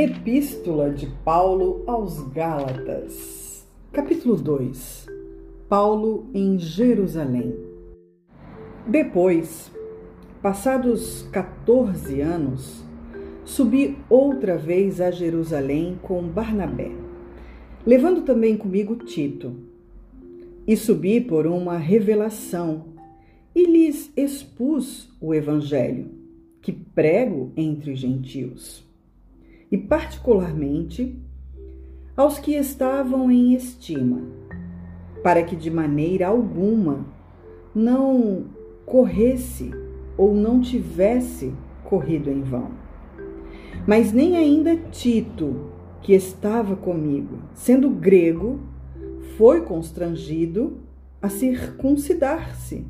Epístola de Paulo aos Gálatas, capítulo 2 Paulo em Jerusalém. Depois, passados 14 anos, subi outra vez a Jerusalém com Barnabé, levando também comigo Tito. E subi por uma revelação e lhes expus o Evangelho, que prego entre os gentios e, particularmente, aos que estavam em estima, para que de maneira alguma não corresse ou não tivesse corrido em vão. Mas nem ainda Tito, que estava comigo, sendo grego, foi constrangido a circuncidar-se.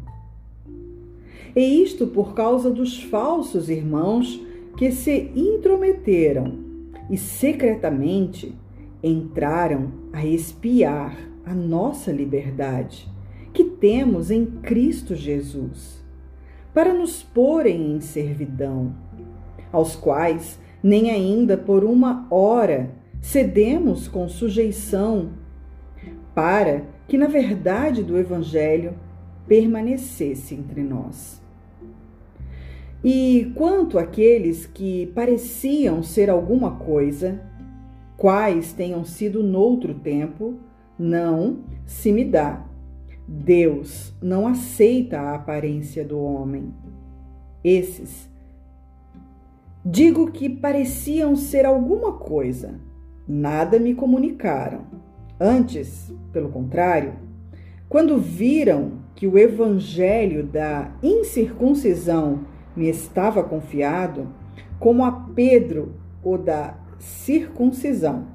E isto por causa dos falsos irmãos que se intrometeram e secretamente entraram a espiar a nossa liberdade que temos em Cristo Jesus, para nos porem em servidão, aos quais nem ainda por uma hora cedemos com sujeição, para que na verdade do Evangelho permanecesse entre nós. E quanto àqueles que pareciam ser alguma coisa, quais tenham sido noutro tempo, não se me dá. Deus não aceita a aparência do homem. Esses, digo que pareciam ser alguma coisa, nada me comunicaram. Antes, pelo contrário, quando viram que o evangelho da incircuncisão me estava confiado, como a Pedro o da circuncisão.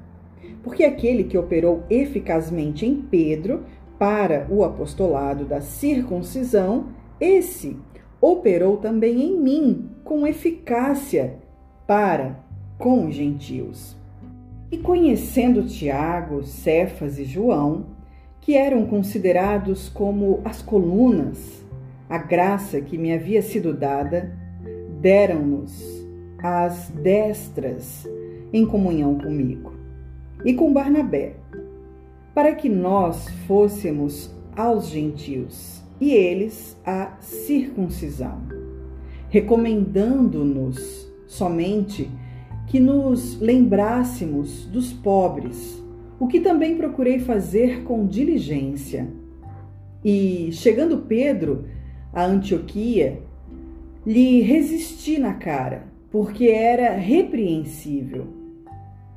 Porque aquele que operou eficazmente em Pedro para o apostolado da circuncisão, esse operou também em mim com eficácia para com os gentios. E conhecendo Tiago, Cefas e João, que eram considerados como as colunas a graça que me havia sido dada, deram-nos as destras em comunhão comigo e com Barnabé, para que nós fôssemos aos gentios e eles à circuncisão, recomendando-nos somente que nos lembrássemos dos pobres, o que também procurei fazer com diligência. E, chegando Pedro, a Antioquia, lhe resisti na cara, porque era repreensível.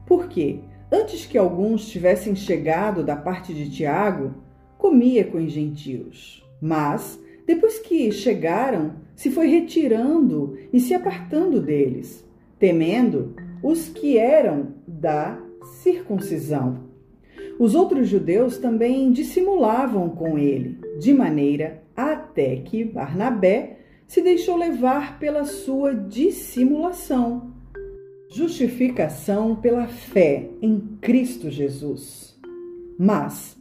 Por quê? Antes que alguns tivessem chegado da parte de Tiago, comia com os gentios. Mas, depois que chegaram, se foi retirando e se apartando deles, temendo os que eram da circuncisão. Os outros judeus também dissimulavam com ele, de maneira até que Barnabé se deixou levar pela sua dissimulação. Justificação pela fé em Cristo Jesus. Mas,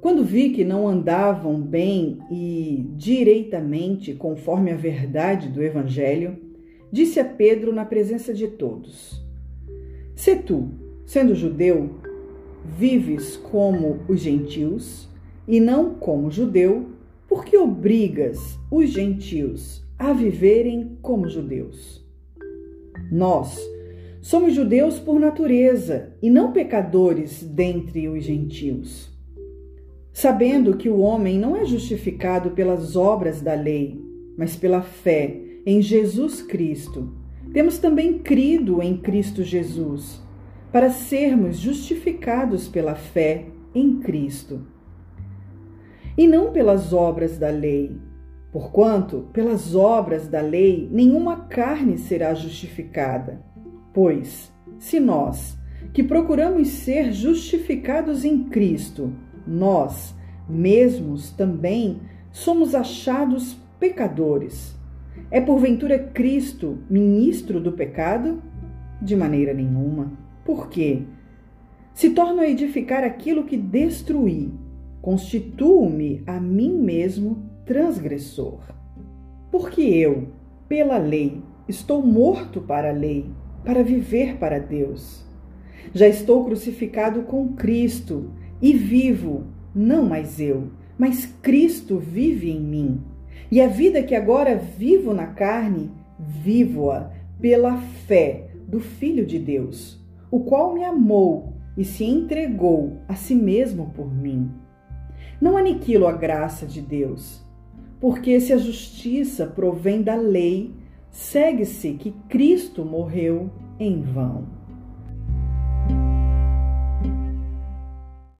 quando vi que não andavam bem e direitamente conforme a verdade do Evangelho, disse a Pedro na presença de todos: Se tu, sendo judeu, vives como os gentios e não como judeu, por que obrigas os gentios a viverem como judeus? Nós somos judeus por natureza e não pecadores dentre os gentios. Sabendo que o homem não é justificado pelas obras da lei, mas pela fé em Jesus Cristo, temos também crido em Cristo Jesus, para sermos justificados pela fé em Cristo e não pelas obras da lei. Porquanto, pelas obras da lei, nenhuma carne será justificada. Pois, se nós, que procuramos ser justificados em Cristo, nós mesmos também somos achados pecadores, é porventura Cristo ministro do pecado? De maneira nenhuma. Por quê? Se torno a edificar aquilo que destruí constituo-me a mim mesmo transgressor. Porque eu, pela lei, estou morto para a lei, para viver para Deus. Já estou crucificado com Cristo e vivo, não mais eu, mas Cristo vive em mim. E a vida que agora vivo na carne, vivo-a pela fé do Filho de Deus, o qual me amou e se entregou a si mesmo por mim. Não aniquilo a graça de Deus, porque se a justiça provém da lei, segue-se que Cristo morreu em vão.